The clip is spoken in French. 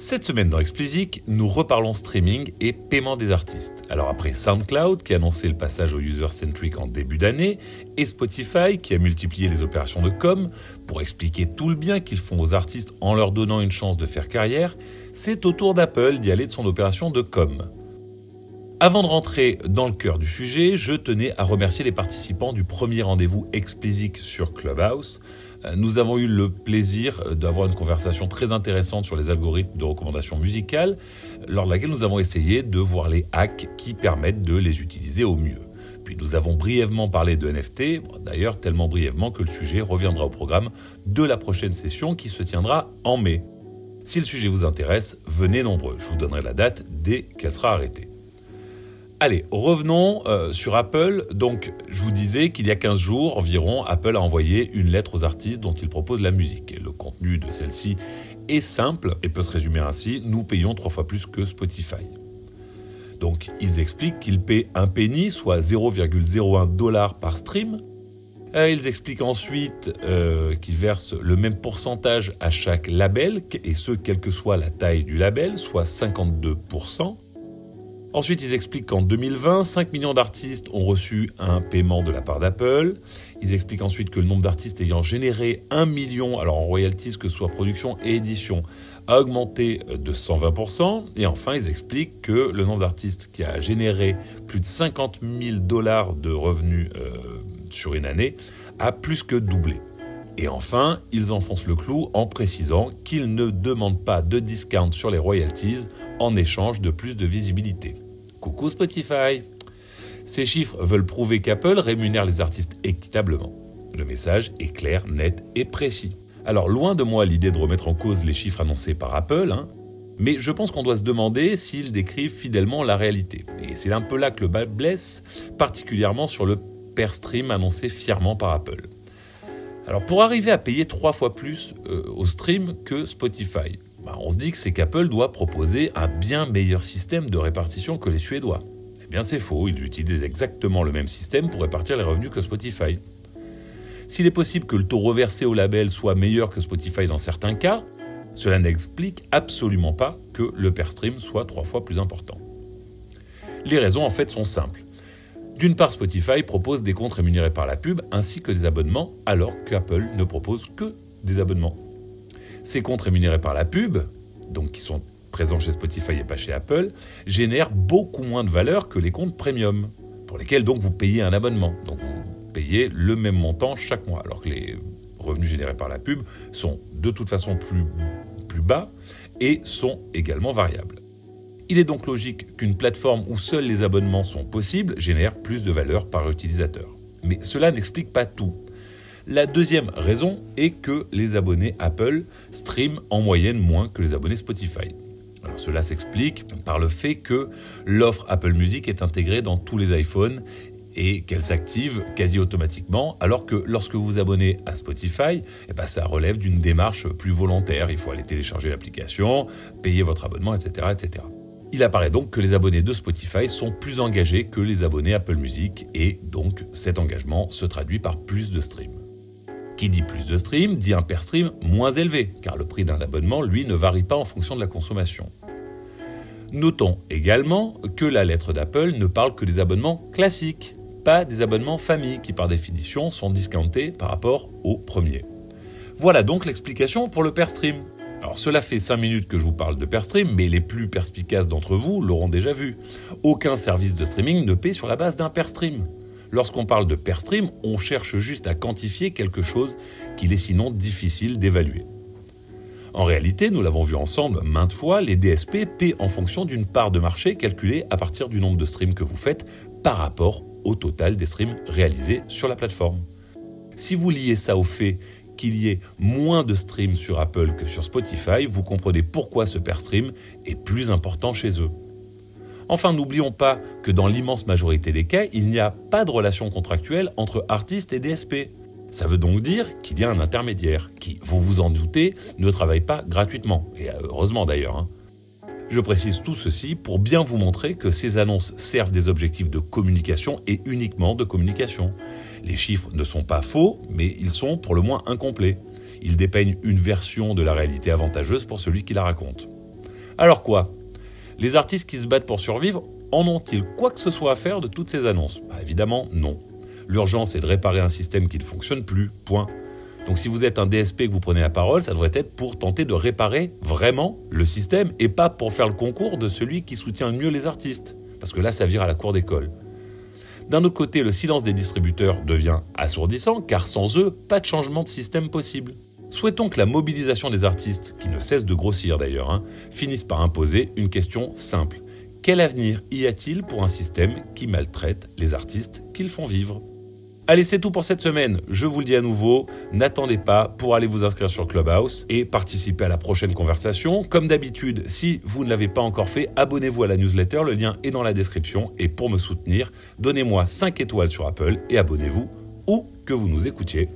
Cette semaine dans Explicit, nous reparlons streaming et paiement des artistes. Alors après SoundCloud qui a annoncé le passage au user-centric en début d'année et Spotify qui a multiplié les opérations de com pour expliquer tout le bien qu'ils font aux artistes en leur donnant une chance de faire carrière, c'est au tour d'Apple d'y aller de son opération de com. Avant de rentrer dans le cœur du sujet, je tenais à remercier les participants du premier rendez-vous Explicit sur Clubhouse. Euh, nous avons eu le plaisir d'avoir une conversation très intéressante sur les algorithmes de recommandation musicale, lors de laquelle nous avons essayé de voir les hacks qui permettent de les utiliser au mieux. Puis nous avons brièvement parlé de NFT, d'ailleurs tellement brièvement que le sujet reviendra au programme de la prochaine session qui se tiendra en mai. Si le sujet vous intéresse, venez nombreux, je vous donnerai la date dès qu'elle sera arrêtée. Allez, revenons euh, sur Apple. Donc, je vous disais qu'il y a 15 jours environ, Apple a envoyé une lettre aux artistes dont il propose la musique. Le contenu de celle-ci est simple et peut se résumer ainsi nous payons trois fois plus que Spotify. Donc, ils expliquent qu'ils paient un penny, soit 0,01 dollar par stream. Euh, ils expliquent ensuite euh, qu'ils versent le même pourcentage à chaque label, et ce, quelle que soit la taille du label, soit 52%. Ensuite, ils expliquent qu'en 2020, 5 millions d'artistes ont reçu un paiement de la part d'Apple. Ils expliquent ensuite que le nombre d'artistes ayant généré 1 million, alors en royalties que ce soit production et édition, a augmenté de 120%. Et enfin, ils expliquent que le nombre d'artistes qui a généré plus de 50 000 dollars de revenus euh, sur une année a plus que doublé. Et enfin, ils enfoncent le clou en précisant qu'ils ne demandent pas de discount sur les royalties en échange de plus de visibilité. Coucou Spotify Ces chiffres veulent prouver qu'Apple rémunère les artistes équitablement. Le message est clair, net et précis. Alors loin de moi l'idée de remettre en cause les chiffres annoncés par Apple, hein, mais je pense qu'on doit se demander s'ils décrivent fidèlement la réalité. Et c'est un peu là que le bas blesse, particulièrement sur le per stream annoncé fièrement par Apple. Alors pour arriver à payer trois fois plus euh, au stream que Spotify, bah, on se dit que c'est qu'Apple doit proposer un bien meilleur système de répartition que les Suédois. Eh bien c'est faux, ils utilisent exactement le même système pour répartir les revenus que Spotify. S'il est possible que le taux reversé au label soit meilleur que Spotify dans certains cas, cela n'explique absolument pas que le per stream soit trois fois plus important. Les raisons en fait sont simples. D'une part, Spotify propose des comptes rémunérés par la pub ainsi que des abonnements alors qu'Apple ne propose que des abonnements. Ces comptes rémunérés par la pub, donc qui sont présents chez Spotify et pas chez Apple, génèrent beaucoup moins de valeur que les comptes premium, pour lesquels vous payez un abonnement. Donc vous payez le même montant chaque mois, alors que les revenus générés par la pub sont de toute façon plus, plus bas et sont également variables. Il est donc logique qu'une plateforme où seuls les abonnements sont possibles génère plus de valeur par utilisateur. Mais cela n'explique pas tout. La deuxième raison est que les abonnés Apple streament en moyenne moins que les abonnés Spotify. Alors cela s'explique par le fait que l'offre Apple Music est intégrée dans tous les iPhones et qu'elle s'active quasi automatiquement, alors que lorsque vous vous abonnez à Spotify, eh ben ça relève d'une démarche plus volontaire. Il faut aller télécharger l'application, payer votre abonnement, etc., etc. Il apparaît donc que les abonnés de Spotify sont plus engagés que les abonnés Apple Music et donc cet engagement se traduit par plus de streams. Qui dit plus de streams dit un per stream moins élevé, car le prix d'un abonnement, lui, ne varie pas en fonction de la consommation. Notons également que la lettre d'Apple ne parle que des abonnements classiques, pas des abonnements famille qui par définition sont discountés par rapport aux premiers. Voilà donc l'explication pour le per stream. Alors cela fait 5 minutes que je vous parle de per stream, mais les plus perspicaces d'entre vous l'auront déjà vu. Aucun service de streaming ne paie sur la base d'un per stream. Lorsqu'on parle de per stream, on cherche juste à quantifier quelque chose qu'il est sinon difficile d'évaluer. En réalité, nous l'avons vu ensemble maintes fois, les DSP paient en fonction d'une part de marché calculée à partir du nombre de streams que vous faites par rapport au total des streams réalisés sur la plateforme. Si vous liez ça au fait qu'il y ait moins de streams sur Apple que sur Spotify, vous comprenez pourquoi ce per stream est plus important chez eux. Enfin, n'oublions pas que dans l'immense majorité des cas, il n'y a pas de relation contractuelle entre artistes et DSP. Ça veut donc dire qu'il y a un intermédiaire qui, vous vous en doutez, ne travaille pas gratuitement, et heureusement d'ailleurs. Hein. Je précise tout ceci pour bien vous montrer que ces annonces servent des objectifs de communication et uniquement de communication. Les chiffres ne sont pas faux, mais ils sont pour le moins incomplets. Ils dépeignent une version de la réalité avantageuse pour celui qui la raconte. Alors quoi? Les artistes qui se battent pour survivre en ont-ils quoi que ce soit à faire de toutes ces annonces? Bah, Évidemment, non. L'urgence est de réparer un système qui ne fonctionne plus, point. Donc si vous êtes un DSP que vous prenez la parole, ça devrait être pour tenter de réparer vraiment le système et pas pour faire le concours de celui qui soutient le mieux les artistes. Parce que là, ça vire à la cour d'école. D'un autre côté, le silence des distributeurs devient assourdissant car sans eux, pas de changement de système possible. Souhaitons que la mobilisation des artistes, qui ne cesse de grossir d'ailleurs, hein, finisse par imposer une question simple. Quel avenir y a-t-il pour un système qui maltraite les artistes qu'ils font vivre? Allez, c'est tout pour cette semaine. Je vous le dis à nouveau, n'attendez pas pour aller vous inscrire sur Clubhouse et participer à la prochaine conversation. Comme d'habitude, si vous ne l'avez pas encore fait, abonnez-vous à la newsletter, le lien est dans la description. Et pour me soutenir, donnez-moi 5 étoiles sur Apple et abonnez-vous où que vous nous écoutiez.